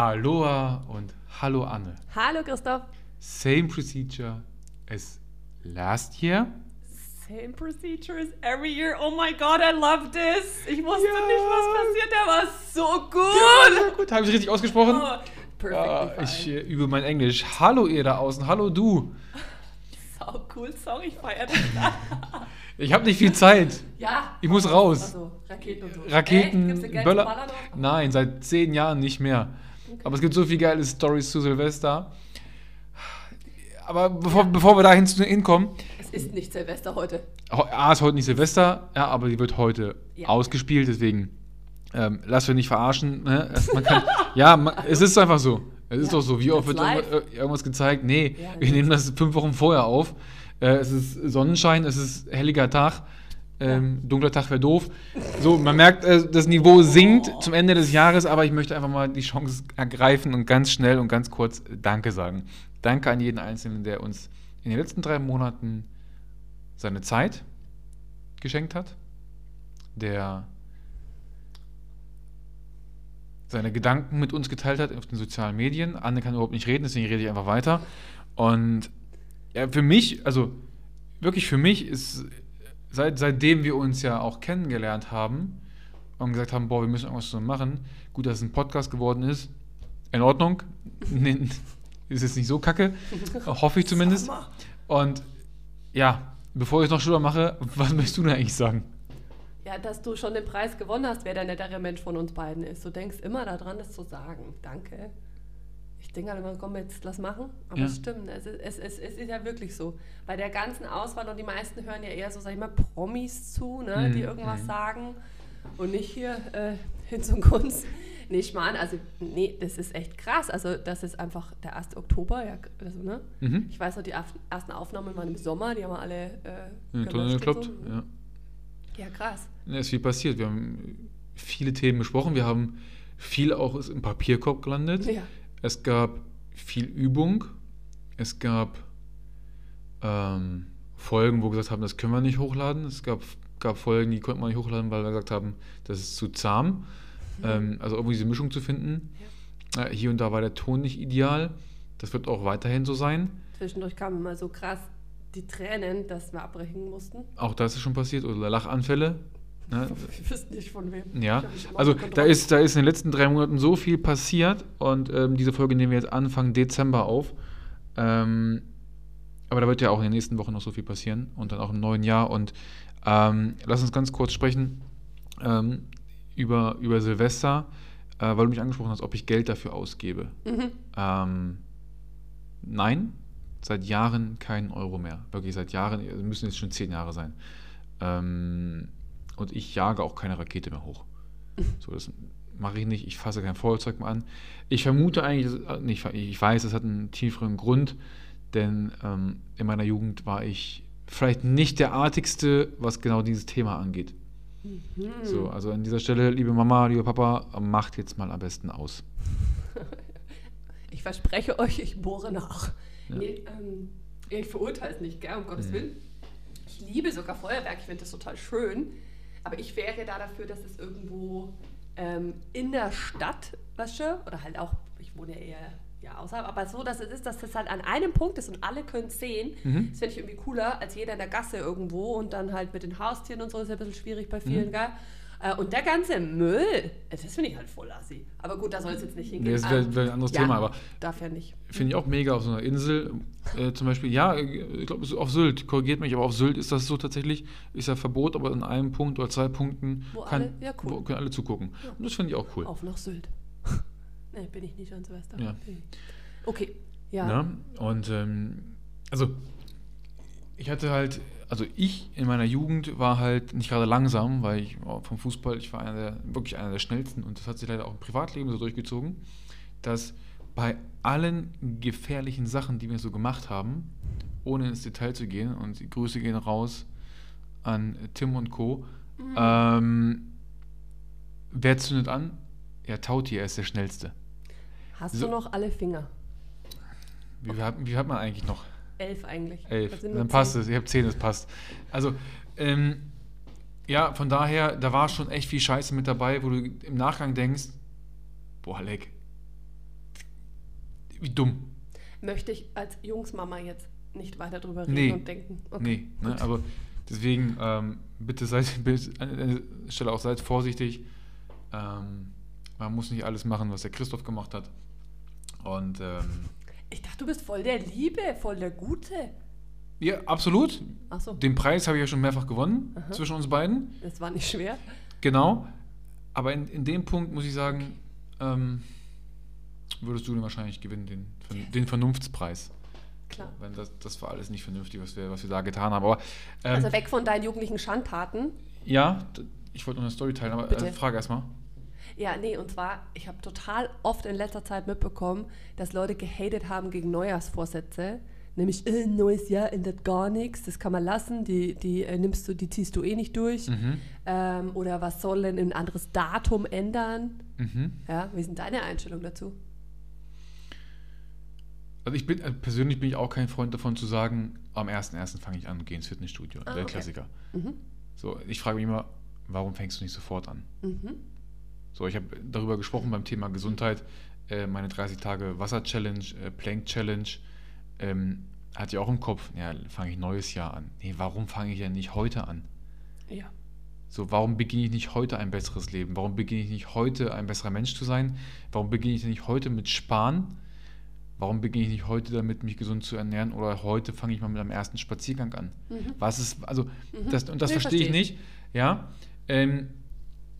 Aloha und hallo Anne. Hallo Christoph. Same procedure as last year. Same procedure as every year. Oh my God, I love this. Ich wusste Ja. nicht, was passiert. Der war so Ja, gut. sehr gut. Habe ich richtig ausgesprochen? Oh, perfect. Ja, ich äh, übe mein Englisch. Hallo ihr da außen. Hallo du. Sau cool, Song, ich feiere das. Ich habe nicht viel Zeit. ja. Ich muss raus. Achso, Raketen und so. Raketen, Geld Böller. Nein, seit zehn Jahren nicht mehr. Aber es gibt so viele geile Stories zu Silvester. Aber bevor, bevor wir da hin- hinkommen, Es ist nicht Silvester heute. A ist heute nicht Silvester, ja, aber die wird heute Ja. ausgespielt, deswegen ähm, lass wir nicht verarschen. Ne? Kann, ja, man, es ist einfach so. Es ist Ja, doch so. Wie oft wird irgendwas, äh, irgendwas gezeigt? Nee, Ja, wir nehmen das fünf Wochen vorher auf. Äh, es ist Sonnenschein, es ist helliger Tag. Ähm, Dunkler Tag wäre doof. So, man merkt, äh, das Niveau sinkt zum Ende des Jahres, aber ich möchte einfach mal die Chance ergreifen und ganz schnell und ganz kurz Danke sagen. Danke an jeden Einzelnen, der uns in den letzten drei Monaten seine Zeit geschenkt hat, der seine Gedanken mit uns geteilt hat auf den sozialen Medien. Anne kann überhaupt nicht reden, deswegen rede ich einfach weiter. Und ja, für mich, also wirklich für mich ist, seit, seitdem wir uns ja auch kennengelernt haben und gesagt haben, boah, wir müssen irgendwas zusammen machen, gut, dass es ein Podcast geworden ist, in Ordnung, Nee, ist jetzt nicht so kacke, hoffe ich zumindest. Und ja, bevor ich es noch schlimmer mache, was möchtest du denn eigentlich sagen? Ja, dass du schon den Preis gewonnen hast, wer der nettere Mensch von uns beiden ist. Du denkst immer daran, das zu sagen. Danke. Ich denke halt immer, komm, jetzt lass machen. Aber Ja. es stimmt, es ist, es, es, es ist ja wirklich so. Bei der ganzen Auswahl, und die meisten hören ja eher so, sag ich mal, Promis zu, ne, die Mhm, irgendwas mhm. sagen. Und nicht hier äh, Hinz und Kunst. Nee, ich meine, also, nee, das ist echt krass. Also, das ist einfach der 1. Oktober, ja, also, ne? Mhm. Ich weiß noch, die ersten Aufnahmen waren im Sommer, die haben wir alle äh, gelöscht gekloppt. so. Ja. Ja, krass. Ja, ist viel passiert. Wir haben viele Themen besprochen. Wir haben viel auch ist im Papierkorb gelandet. Ja. Es gab viel Übung. Es gab ähm, Folgen, wo wir gesagt haben, das können wir nicht hochladen. Es gab, gab Folgen, die konnten wir nicht hochladen, weil wir gesagt haben, das ist zu zahm. Ähm, also irgendwie diese Mischung zu finden. Äh, hier und da war der Ton nicht ideal. Das wird auch weiterhin so sein. Zwischendurch kamen mal so krass die Tränen, dass wir abbrechen mussten. Auch das ist schon passiert. Oder Lachanfälle. Ne? Wir wissen nicht von wem. Ja, also da ist, da ist in den letzten drei Monaten so viel passiert und ähm, diese Folge nehmen wir jetzt Anfang Dezember auf. Ähm, aber da wird ja auch in den nächsten Wochen noch so viel passieren und dann auch im neuen Jahr. Und ähm, lass uns ganz kurz sprechen ähm, über, über Silvester, äh, weil du mich angesprochen hast, ob ich Geld dafür ausgebe. Mhm. Ähm, nein, seit Jahren keinen Euro mehr. Wirklich seit Jahren, es müssen jetzt schon zehn Jahre sein. Ähm, und ich jage auch keine Rakete mehr hoch. So, das mache ich nicht. Ich fasse kein Feuerzeug mehr an. Ich vermute eigentlich, äh, nicht, ich weiß, es hat einen tieferen Grund, denn ähm, in meiner Jugend war ich vielleicht nicht der Artigste, was genau dieses Thema angeht. Mhm. So, also an dieser Stelle, liebe Mama, lieber Papa, macht jetzt mal am besten aus. Ich verspreche euch, ich bohre nach. Ja. Nee, ähm, ich verurteile es nicht, gell, um Gottes Mhm. Willen. Ich liebe sogar Feuerwerk, ich finde das total schön. Aber ich wäre da dafür, dass es irgendwo ähm, in der Stadt, weißt du, oder halt auch, ich wohne ja eher ja, außerhalb, aber so, dass es ist, dass das halt an einem Punkt ist und alle können es sehen. Mhm. Das finde ich irgendwie cooler als jeder in der Gasse irgendwo und dann halt mit den Haustieren und so ist ja ein bisschen schwierig bei vielen, Mhm. gell? Äh, Und der ganze Müll, äh, das finde ich halt voll assi. Aber gut, da soll es jetzt nicht hingehen. Nee, das wäre Ähm, wär ein anderes ja, Thema, aber Darf ja nicht. Finde ich auch mega auf so einer Insel. Äh, zum Beispiel, ja, ich glaube, auf Sylt, korrigiert mich, aber auf Sylt ist das so tatsächlich, ist ja Verbot, aber in einem Punkt oder zwei Punkten Wo kann, alle- ja, cool. wo, können alle zugucken. Ja. Und das finde ich auch cool. Auf nach Sylt. ne, bin ich nicht an Silvester. Ja. Okay, ja. Ne? Und ähm, also ich hatte halt, also ich in meiner Jugend war halt nicht gerade langsam, weil ich oh, vom Fußball, ich war einer der, wirklich einer der schnellsten und das hat sich leider auch im Privatleben so durchgezogen, dass bei allen gefährlichen Sachen, die wir so gemacht haben, ohne ins Detail zu gehen, und die Grüße gehen raus an Tim und Co., Mhm. ähm, wer zündet an? Ja, Tauti, er ist der Schnellste. Hast so- du noch alle Finger? Wie, viel hat, wie hat man eigentlich noch? Elf eigentlich. Elf. Nur Dann passt zehn. es. Ich habe zehn, das passt. Also, ähm, ja, von daher, da war schon echt viel Scheiße mit dabei, wo du im Nachgang denkst, boah, leck, Wie dumm. Möchte ich als Jungsmama jetzt nicht weiter drüber reden Nee. und denken. Nee, ne, aber deswegen ähm, bitte seid bitte an der Stelle auch seid vorsichtig. Ähm, man muss nicht alles machen, was der Christoph gemacht hat. Und ähm, Ich dachte, du bist voll der Liebe, voll der Gute. ja, absolut. Achso, Den Preis habe ich ja schon mehrfach gewonnen Aha. zwischen uns beiden. das war nicht schwer. Genau. Aber in, in dem Punkt muss ich sagen, ähm, würdest du den wahrscheinlich gewinnen, den, den Vernunftspreis. Klar. Wenn das, das war alles nicht vernünftig, was wir, was wir da getan haben. Aber ähm, Also weg von deinen jugendlichen Schandtaten. ja, ich wollte noch eine Story teilen, aber Bitte. äh, frage erstmal. Ja, nee, und zwar, ich habe total oft in letzter Zeit mitbekommen, dass Leute gehatet haben gegen Neujahrsvorsätze. Nämlich, äh, neues Jahr ändert gar nichts, das kann man lassen, die, die äh, nimmst du, die ziehst du eh nicht durch. Mhm. Ähm, oder was soll denn ein anderes Datum ändern? Mhm. Ja, wie sind deine Einstellung dazu? Also ich bin, äh, persönlich bin ich auch kein Freund davon zu sagen, am 1.1. fange ich an und gehe ins Fitnessstudio. Ah, der okay. Klassiker. Mhm. So, ich frage mich immer, warum fängst du nicht sofort an? Mhm. So, ich habe darüber gesprochen beim Thema Gesundheit, äh, meine 30 Tage Wasser-Challenge, äh, Plank-Challenge, ähm, hatte ich auch im Kopf, ja, fange ich neues Jahr an. Nee, warum fange ich ja nicht heute an? Ja. So, warum beginne ich nicht heute ein besseres Leben? Warum beginne ich nicht heute ein besserer Mensch zu sein? Warum beginne ich nicht heute mit Sparen? Warum beginne ich nicht heute damit, mich gesund zu ernähren? Oder heute fange ich mal mit einem ersten Spaziergang an? Mhm. Was ist, also, das, und das Nee, verstehe ich verstehe ich. nicht. Ja, ähm,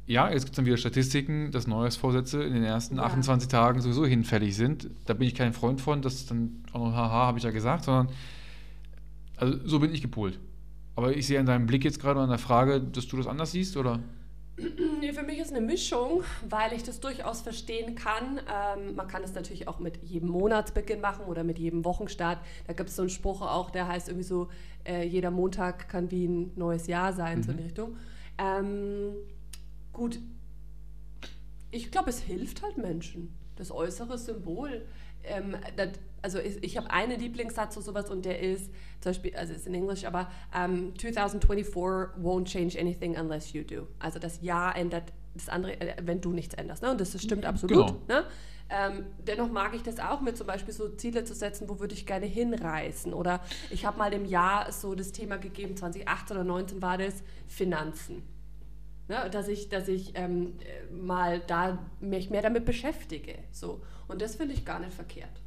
ja, jetzt gibt es dann wieder Statistiken, dass Neujahrsvorsätze in den ersten Ja. 28 Tagen sowieso hinfällig sind. Da bin ich kein Freund von, das ist dann auch noch haha, habe ich ja gesagt, sondern also so bin ich gepolt. Aber ich sehe an deinem Blick jetzt gerade an der Frage, dass du das anders siehst, oder? Nee, für mich ist eine Mischung, weil ich das durchaus verstehen kann. Ähm, man kann es natürlich auch mit jedem Monatsbeginn machen oder mit jedem Wochenstart. Da gibt es so einen Spruch auch, der heißt irgendwie so, äh, jeder Montag kann wie ein neues Jahr sein, so in die Richtung. Ähm, gut, ich glaube, es hilft halt Menschen. Das äußere Symbol. Ähm, das, also ich, ich habe einen Lieblingssatz oder sowas und der ist, zum Beispiel, also ist in Englisch, aber ähm, 2024 won't change anything unless you do. Also das Jahr ändert das andere, äh, wenn du nichts änderst. Ne? Und das, stimmt absolut. Genau. Ne? Ähm, dennoch mag ich das auch mit zum Beispiel so Ziele zu setzen, wo würde ich gerne hinreisen. Oder ich habe mal im Jahr so das Thema gegeben, 2018 oder 2019 war das, Finanzen. Ne, dass ich, dass ich ähm, äh, mal da mich mehr damit beschäftige. So. Und das finde ich gar nicht verkehrt.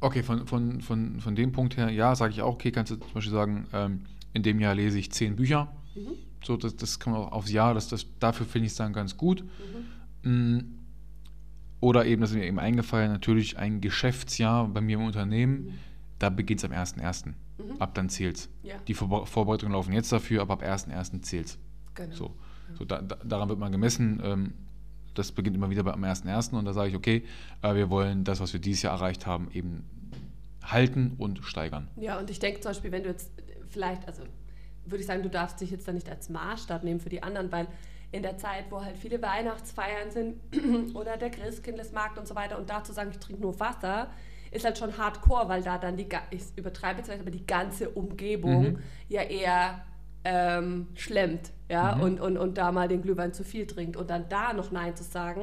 Okay, von, von, von, von dem Punkt her, ja, sage ich auch, okay, kannst du zum Beispiel sagen, ähm, in dem Jahr lese ich zehn Bücher. Mhm. So, das, das kann man auch aufs Jahr, das, das, dafür finde ich es dann ganz gut. Mhm. Mm, Oder eben, das ist mir eben eingefallen, natürlich ein Geschäftsjahr bei mir im Unternehmen, da beginnt es am 1.1. Mhm. Ab dann zählt's. Ja, Die Vorbe- Vorbereitungen laufen jetzt dafür, aber ab 1.1. zählt's. Genau. So, so da, da, daran wird man gemessen. Ähm, das beginnt immer wieder beim 1.1. und da sage ich, okay, äh, wir wollen das, was wir dieses Jahr erreicht haben, eben halten und steigern. Ja, und ich denke zum Beispiel, wenn du jetzt äh, vielleicht, also würde ich sagen, du darfst dich jetzt da nicht als Maßstab nehmen für die anderen, weil in der Zeit, wo halt viele Weihnachtsfeiern sind oder der Christkindlesmarkt und so weiter und dazu sagen, ich trinke nur Wasser, ist halt schon hardcore, weil da dann die, ich übertreibe jetzt vielleicht, aber die ganze Umgebung Mhm. ja eher ähm, schlemmt, ja, Mhm. und, und, und da mal den Glühwein zu viel trinkt und dann da noch Nein zu sagen,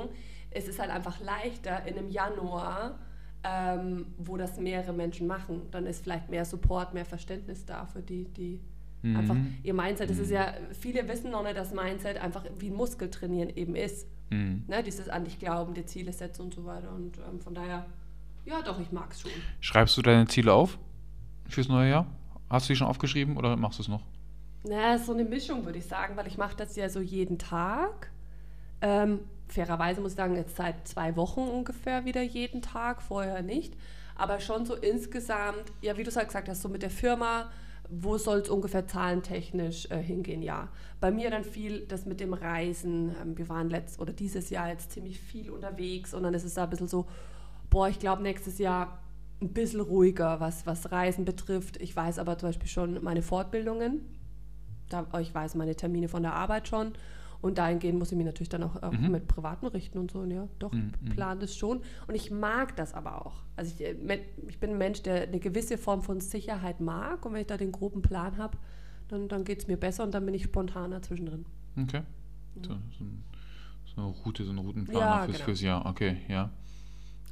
es ist halt einfach leichter in einem Januar, ähm, wo das mehrere Menschen machen, dann ist vielleicht mehr Support, mehr Verständnis da für die, die Mhm. einfach ihr Mindset. Das ist ja, viele wissen noch nicht, dass Mindset einfach wie ein Muskel trainieren eben ist. Mhm. Ne? Dieses an dich glauben, dir Ziele setzen und so weiter. Und ähm, von daher, ja doch, ich mag es schon. Schreibst du deine Ziele auf fürs neue Jahr? Hast du die schon aufgeschrieben oder machst du es noch? Na, so eine Mischung, würde ich sagen, weil ich mache das ja so jeden Tag. Ähm, fairerweise muss ich sagen, jetzt seit zwei Wochen ungefähr wieder jeden Tag, vorher nicht. Aber schon so insgesamt, ja, wie du es halt gesagt hast, so mit der Firma, wo soll es ungefähr zahlentechnisch äh, hingehen, ja. Bei mir dann viel das mit dem Reisen. Ähm, wir waren letzt oder dieses Jahr jetzt ziemlich viel unterwegs und dann ist es da ein bisschen so, boah, ich glaube nächstes Jahr ein bisschen ruhiger, was, was Reisen betrifft. Ich weiß aber zum Beispiel schon meine Fortbildungen. Da, ich weiß meine Termine von der Arbeit schon. Und dahingehend muss ich mich natürlich dann auch, auch Mhm. mit Privaten richten und so. Und ja, doch, Mhm, ich mhm. plane das schon. Und ich mag das aber auch. Also ich, äh, ich bin ein Mensch, der eine gewisse Form von Sicherheit mag. Und wenn ich da den groben Plan habe, dann, dann geht es mir besser und dann bin ich spontaner zwischendrin. Okay. So, so, ein- so eine Route, so einen Routenplaner Ja, fürs, genau. fürs Jahr. Okay, ja.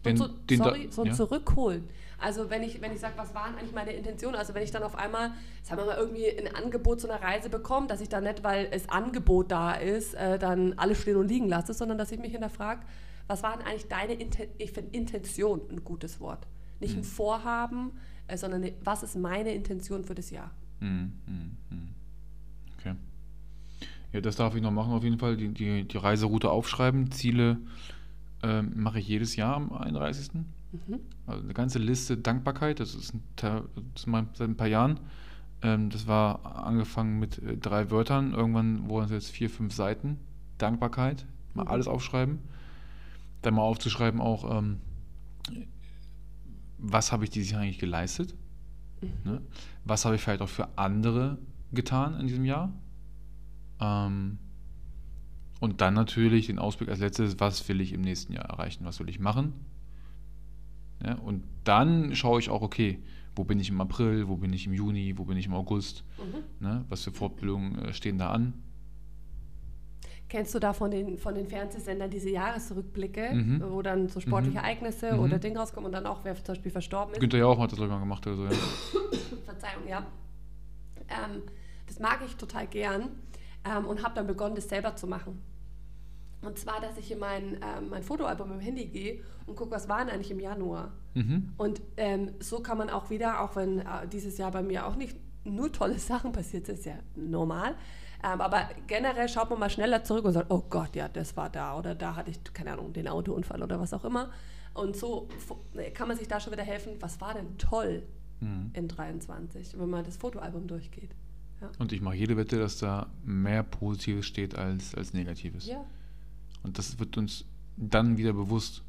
Den, so, den da- sorry, so ein ja. Zurückholen. Also wenn ich, wenn ich sage, was waren eigentlich meine Intentionen? Also wenn ich dann auf einmal, sagen wir mal, irgendwie ein Angebot zu einer Reise bekomme, dass ich dann nicht, weil es Angebot da ist, äh, dann alles stehen und liegen lasse, sondern dass ich mich hinterfrage, was waren eigentlich deine Inten ich finde Intention ein gutes Wort. Nicht Mhm. ein Vorhaben, äh, sondern eine- was ist meine Intention für das Jahr? Hm, hm, hm. Okay. Ja, das darf ich noch machen auf jeden Fall. Die, die, die Reiseroute aufschreiben. Ziele ähm, mache ich jedes Jahr am 31. Mhm. Also eine ganze Liste Dankbarkeit, das ist, ein, Teil- das ist mein, seit ein paar Jahren. Ähm, das war angefangen mit äh, drei Wörtern, irgendwann wurden es jetzt vier, fünf Seiten. Dankbarkeit, mal Mhm. alles aufschreiben. Dann mal aufzuschreiben auch, ähm, was habe ich dieses Jahr eigentlich geleistet? Ne? Was habe ich vielleicht auch für andere getan in diesem Jahr? Ähm, und dann natürlich den Ausblick als letztes, was will ich im nächsten Jahr erreichen? Was will ich machen? Ja, und dann schaue ich auch, okay, wo bin ich im April, wo bin ich im Juni, wo bin ich im August? Mhm. Ne? Was für Fortbildungen äh, stehen da an? Kennst du da von den, von den Fernsehsendern diese Jahresrückblicke, Mhm. wo dann so sportliche Mhm. Ereignisse Mhm. oder Dinge rauskommen und dann auch, wer zum Beispiel verstorben ist? Günther Jauch hat das, glaube ich, mal gemacht oder so. Ja. Verzeihung, ja. Ähm, das mag ich total gern ähm, und habe dann begonnen, das selber zu machen. Und zwar, dass ich in mein, ähm, mein Fotoalbum im Handy gehe und gucke, was war denn eigentlich im Januar. Mhm. Und ähm, so kann man auch wieder, auch wenn äh, dieses Jahr bei mir auch nicht nur tolle Sachen passiert sind, ist ja normal. Ähm, aber generell schaut man mal schneller zurück und sagt, oh Gott, ja, das war da oder da hatte ich, keine Ahnung, den Autounfall oder was auch immer. Und so fu- kann man sich da schon wieder helfen, was war denn toll Mhm. in 23, wenn man das Fotoalbum durchgeht. Ja. Und ich mache jede Wette, dass da mehr Positives steht als, als Negatives. ja. Und das wird uns dann wieder bewusst.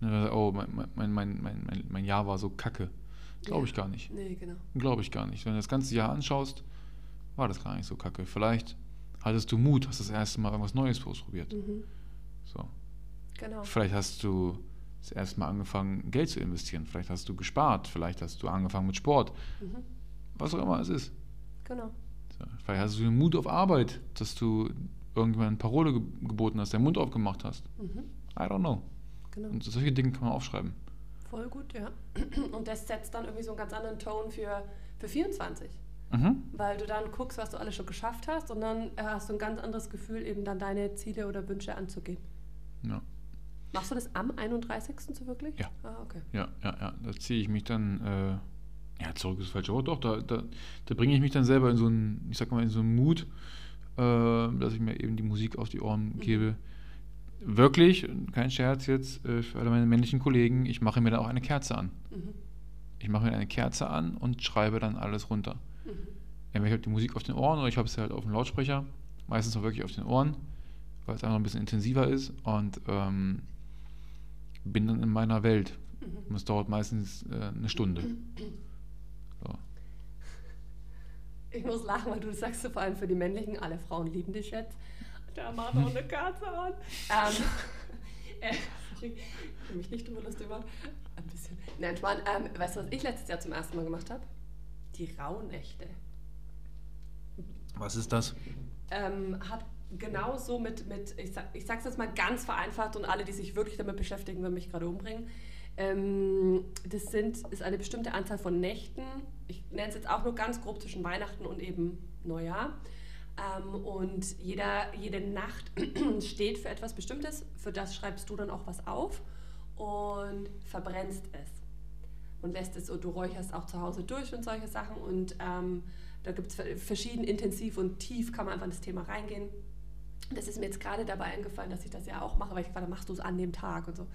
Ne, Oh, mein, mein, mein, mein, mein, mein Jahr war so kacke. Glaube ich gar nicht. Nee, genau. Glaube ich gar nicht. Wenn du das ganze Jahr anschaust, war das gar nicht so kacke. Vielleicht hattest du Mut, hast das erste Mal irgendwas Neues ausprobiert. Mhm. So. Genau. Vielleicht hast du das erste Mal angefangen, Geld zu investieren. Vielleicht hast du gespart. Vielleicht hast du angefangen mit Sport. Mhm. Was auch immer es ist. Genau. So. Vielleicht hast du den Mut auf Arbeit, dass du irgendjemandem Parole ge geboten hast, der Mund aufgemacht hast. Mhm. I don't know. Genau. Und solche Dinge kann man aufschreiben. Voll gut, ja. Und das setzt dann irgendwie so einen ganz anderen Ton für, für 24. Mhm. Weil du dann guckst, was du alles schon geschafft hast und dann äh, hast du ein ganz anderes Gefühl, eben dann deine Ziele oder Wünsche anzugehen. Ja. Machst du das am 31. so wirklich? Ja. Ah, okay. Ja, ja, ja. Da ziehe ich mich dann, äh, ja, zurück ist das falsche Wort, doch, da, da, da bringe ich mich dann selber in so einen, ich sag mal, in so einen Mut, äh, dass ich mir eben die Musik auf die Ohren Mhm. gebe. Wirklich, kein Scherz jetzt, äh, für alle meine männlichen Kollegen, ich mache mir dann auch eine Kerze an. Mhm. Ich mache mir eine Kerze an und schreibe dann alles runter. Mhm. Entweder ich habe die Musik auf den Ohren oder ich habe es halt auf dem Lautsprecher. Meistens auch wirklich auf den Ohren, weil es einfach ein bisschen intensiver ist und ähm, bin dann in meiner Welt. Mhm. Und es dauert meistens äh, eine Stunde. So. Ich muss lachen, weil du sagst, so vor allem für die männlichen, alle Frauen lieben dich jetzt. Da macht noch eine Kerze an. Ähm, äh, sorry, ich will mich nicht drüber lustig machen. Ein bisschen. Nein, Schwan, ähm, weißt du, was ich letztes Jahr zum ersten Mal gemacht habe? Die Rauhnächte. Was ist das? ähm, hat genauso mit, mit ich, sag, ich sag's jetzt mal ganz vereinfacht und alle, die sich wirklich damit beschäftigen, werden mich gerade umbringen. Ähm, das sind, ist eine bestimmte Anzahl von Nächten. Ich nenne es jetzt auch nur ganz grob zwischen Weihnachten und eben Neujahr. Ähm, und jeder, jede Nacht steht für etwas Bestimmtes. Für das schreibst du dann auch was auf und verbrennst es. Und lässt es, und du räucherst auch zu Hause durch und solche Sachen. Und ähm, da gibt es verschieden intensiv und tief, kann man einfach in das Thema reingehen. Das ist mir jetzt gerade dabei eingefallen, dass ich das ja auch mache, weil ich gerade machst du es an dem Tag und so.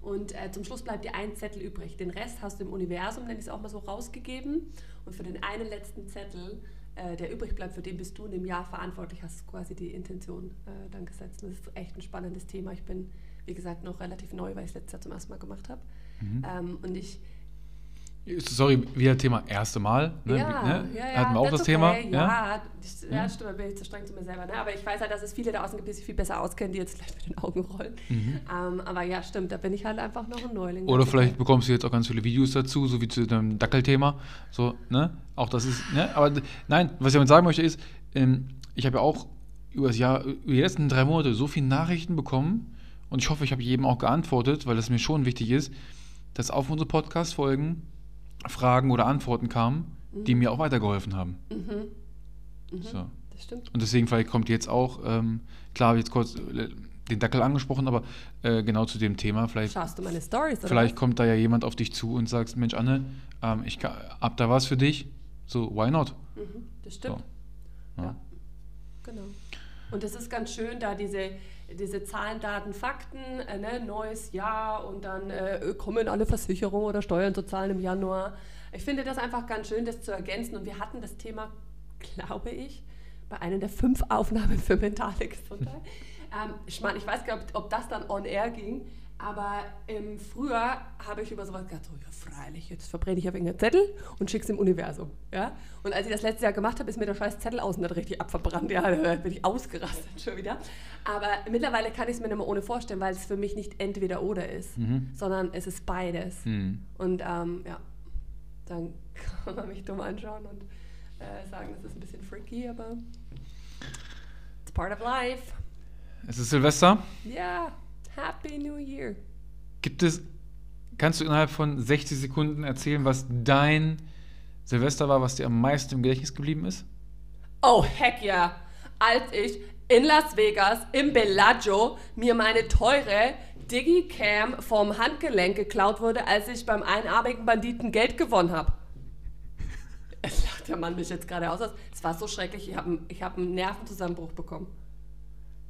Und äh, zum Schluss bleibt dir ein Zettel übrig. Den Rest hast du im Universum, nenne ich es auch mal so, rausgegeben. Und für den einen letzten Zettel, äh, der übrig bleibt, für den bist du in dem Jahr verantwortlich, hast du quasi die Intention äh, dann gesetzt. Und das ist echt ein spannendes Thema. Ich bin, wie gesagt, noch relativ neu, weil ich es letztes Jahr zum ersten Mal gemacht habe. Mhm. Ähm, und ich Sorry, wieder Thema erste Mal. Ne? Ja, ne? ja, ja. Hatten wir auch das Thema. okay. Ja? Ja, ich, ja, stimmt, da bin ich zu streng zu mir selber. Ne? Aber ich weiß halt, dass es viele da außen gibt, die sich viel besser auskennen, die jetzt vielleicht mit den Augen rollen. Mhm. Ähm, aber ja, stimmt, da bin ich halt einfach noch ein Neuling. Oder vielleicht bekommst du jetzt auch ganz viele Videos dazu, so wie zu dem Dackelthema. So, ne? Auch das ist, ne? Aber nein, was ich damit sagen möchte ist, ähm, ich habe ja auch über das Jahr, über die letzten drei Monate so viele Nachrichten bekommen und ich hoffe, ich habe jedem auch geantwortet, weil es mir schon wichtig ist, dass auf unsere Podcast-Folgen Fragen oder Antworten kamen, die mir auch weitergeholfen haben. So. Das stimmt. Und deswegen vielleicht kommt jetzt auch, ähm, klar, habe ich jetzt kurz äh, den Dackel angesprochen, aber äh, genau zu dem Thema, vielleicht, Schaust du meine Stories vielleicht was? kommt da ja jemand auf dich zu und sagt, Mensch, Anne, ähm, ich ka- hab da was für dich. So, why not? Mhm, das stimmt. Ja. Ja. Genau. Und es ist ganz schön, da diese, diese Zahlen, Daten, Fakten, äh, ne, neues Jahr und dann äh, kommen alle Versicherungen oder Steuern zu zahlen im Januar. Ich finde das einfach ganz schön, das zu ergänzen. Und wir hatten das Thema, glaube ich, bei einer der fünf Aufnahmen für mentale Gesundheit. ähm, ich meine, ich weiß gar nicht, ob das dann on air ging, aber ähm, früher habe ich über sowas gedacht, so, ja freilich, jetzt verbrenne ich auf irgendeinen Zettel und schicke es im Universum. Ja? Und als ich das letztes Jahr gemacht habe, ist mir der scheiß Zettel außen nicht richtig abverbrannt. Ja, da bin ich ausgerastet schon wieder. Aber mittlerweile kann ich es mir nicht mehr ohne vorstellen, weil es für mich nicht entweder oder ist, sondern es ist beides. Hm. Und ähm, ja, dann kann man mich dumm anschauen und äh, sagen, das ist ein bisschen freaky, aber it's part of life. Es ist Silvester. Ja, Happy New Year. Gibt es, kannst du innerhalb von 60 Sekunden erzählen, was dein Silvester war, was dir am meisten im Gedächtnis geblieben ist? Oh, heck ja. Als ich in Las Vegas im Bellagio mir meine teure Digicam vom Handgelenk geklaut wurde, als ich beim einarmigen Banditen Geld gewonnen habe. Es lacht der Mann mich jetzt gerade aus. Es war so schrecklich, ich habe ich hab einen Nervenzusammenbruch bekommen.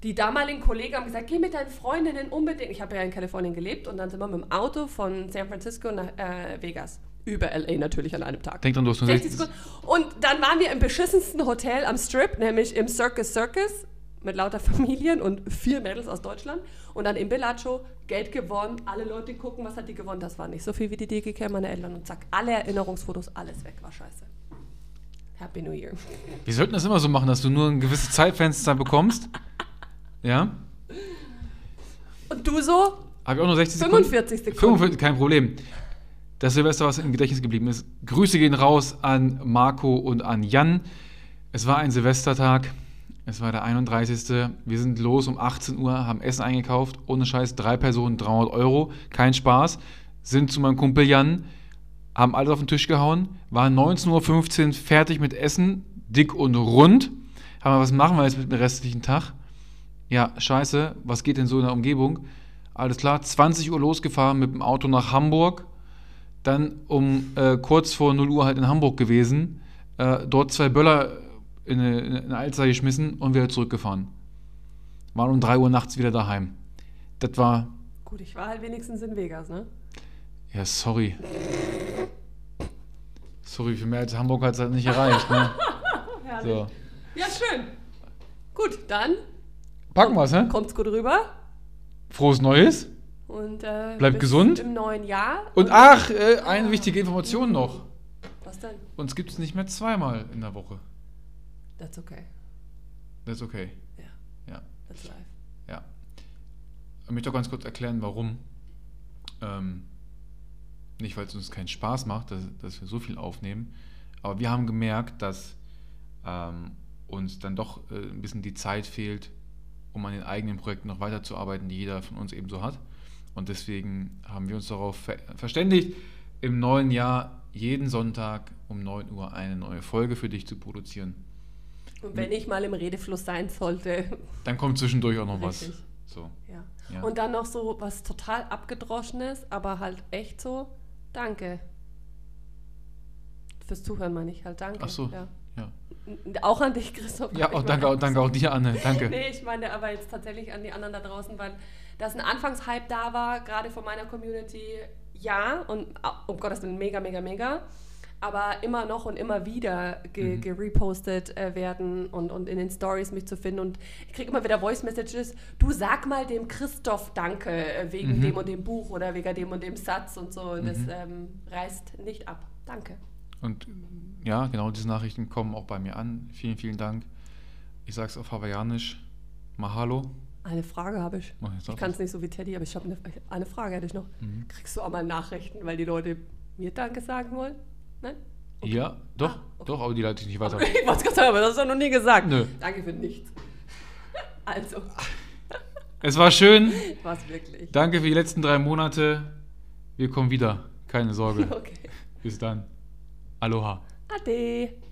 Die damaligen Kollegen haben gesagt, geh mit deinen Freundinnen unbedingt. Ich habe ja in Kalifornien gelebt und dann sind wir mit dem Auto von San Francisco nach äh, Vegas. Über LA natürlich an einem Tag. Denk dran, du hast nur 60 60 Sekunden. Und dann waren wir im beschissensten Hotel am Strip, nämlich im Circus Circus mit lauter Familien und vier Mädels aus Deutschland. Und dann im Bellagio Geld gewonnen. Alle Leute gucken, was hat die gewonnen. Das war nicht so viel wie die DGK meiner Eltern. Und zack, alle Erinnerungsfotos, alles weg. War scheiße. Happy New Year. Wir sollten das immer so machen, dass du nur ein gewisses Zeitfenster bekommst. Ja? Und du so? Habe ich auch nur 60 Sekunden? 45 Sekunden. 45, kein Problem. Das Silvester, was im Gedächtnis geblieben ist. Grüße gehen raus an Marco und an Jan. Es war ein Silvestertag. Es war der 31. Wir sind los um 18 Uhr, haben Essen eingekauft. Ohne Scheiß, drei Personen, 300 Euro. Kein Spaß. Sind zu meinem Kumpel Jan, haben alles auf den Tisch gehauen. Waren 19.15 Uhr fertig mit Essen, dick und rund. Haben wir, was machen wir jetzt mit dem restlichen Tag? Ja, scheiße, was geht denn so in der Umgebung? Alles klar, 20 Uhr losgefahren mit dem Auto nach Hamburg, dann um äh, kurz vor 0 Uhr halt in Hamburg gewesen, äh, dort zwei Böller in eine, in eine Alster geschmissen und wieder zurückgefahren. Waren um 3 Uhr nachts wieder daheim. Das war, Gut, ich war halt wenigstens in Vegas, ne? ja, sorry. Sorry, für mehr als Hamburg hat es halt nicht erreicht. Ne? So. Ja, schön. Gut, dann Packen wir's, hä? kommt's gut rüber. Frohes Neues. Und, äh, Bleibt gesund. Im neuen Jahr. Und ach, äh, eine wichtige Information noch. Was denn? Uns gibt es nicht mehr zweimal in der Woche. That's okay. Ist okay. Ja, Ja, that's life. ja. Ich möchte auch ganz kurz erklären, warum. Ähm, nicht, weil es uns keinen Spaß macht, dass, dass wir so viel aufnehmen, aber wir haben gemerkt, dass ähm, uns dann doch äh, ein bisschen die Zeit fehlt, um an den eigenen Projekten noch weiterzuarbeiten, die jeder von uns eben so hat. Und deswegen haben wir uns darauf ver verständigt, im neuen Jahr jeden Sonntag um 9 Uhr eine neue Folge für dich zu produzieren. Und wenn ich mal im Redefluss sein sollte, Dann kommt zwischendurch auch noch was. Richtig. So. ja. Ja. Und dann noch so was total abgedroschenes, aber halt echt so, danke. Fürs Zuhören meine ich halt, danke. Ach so, Ja. Auch an dich, Christoph. Ja, auch danke, auch, danke auch dir, Anne. Danke. Nee, ich meine aber jetzt tatsächlich an die anderen da draußen, weil dass ein Anfangshype da war, gerade von meiner Community, ja, und um Gottes Willen, mega, mega, mega. Aber immer noch und immer wieder ge Mhm. gerepostet äh, werden und, und in den Stories mich zu finden. Und ich kriege immer wieder Voice Messages, du sag mal dem Christoph Danke äh, wegen Mhm. dem und dem Buch oder wegen dem und dem Satz und so. Und das ähm, reißt nicht ab. Danke. Und ja, genau diese Nachrichten kommen auch bei mir an. Vielen, vielen Dank. Ich sage es auf Hawaiianisch. Mahalo. Eine Frage habe ich. Mach Ich kann es nicht so wie Teddy, aber ich habe eine, eine Frage hätte ich noch. Mhm. Kriegst du auch mal Nachrichten, weil die Leute mir Danke sagen wollen? Nein? Ja, doch, Ah, okay. doch, aber die leite ich nicht weiter. Aber ich wollte es gerade sagen, aber das hast du noch nie gesagt. Nö. Danke für nichts. Also, Es war schön. Was wirklich. Danke für die letzten drei Monate. Wir kommen wieder. Keine Sorge. Okay. Bis dann. Aloha. Ade.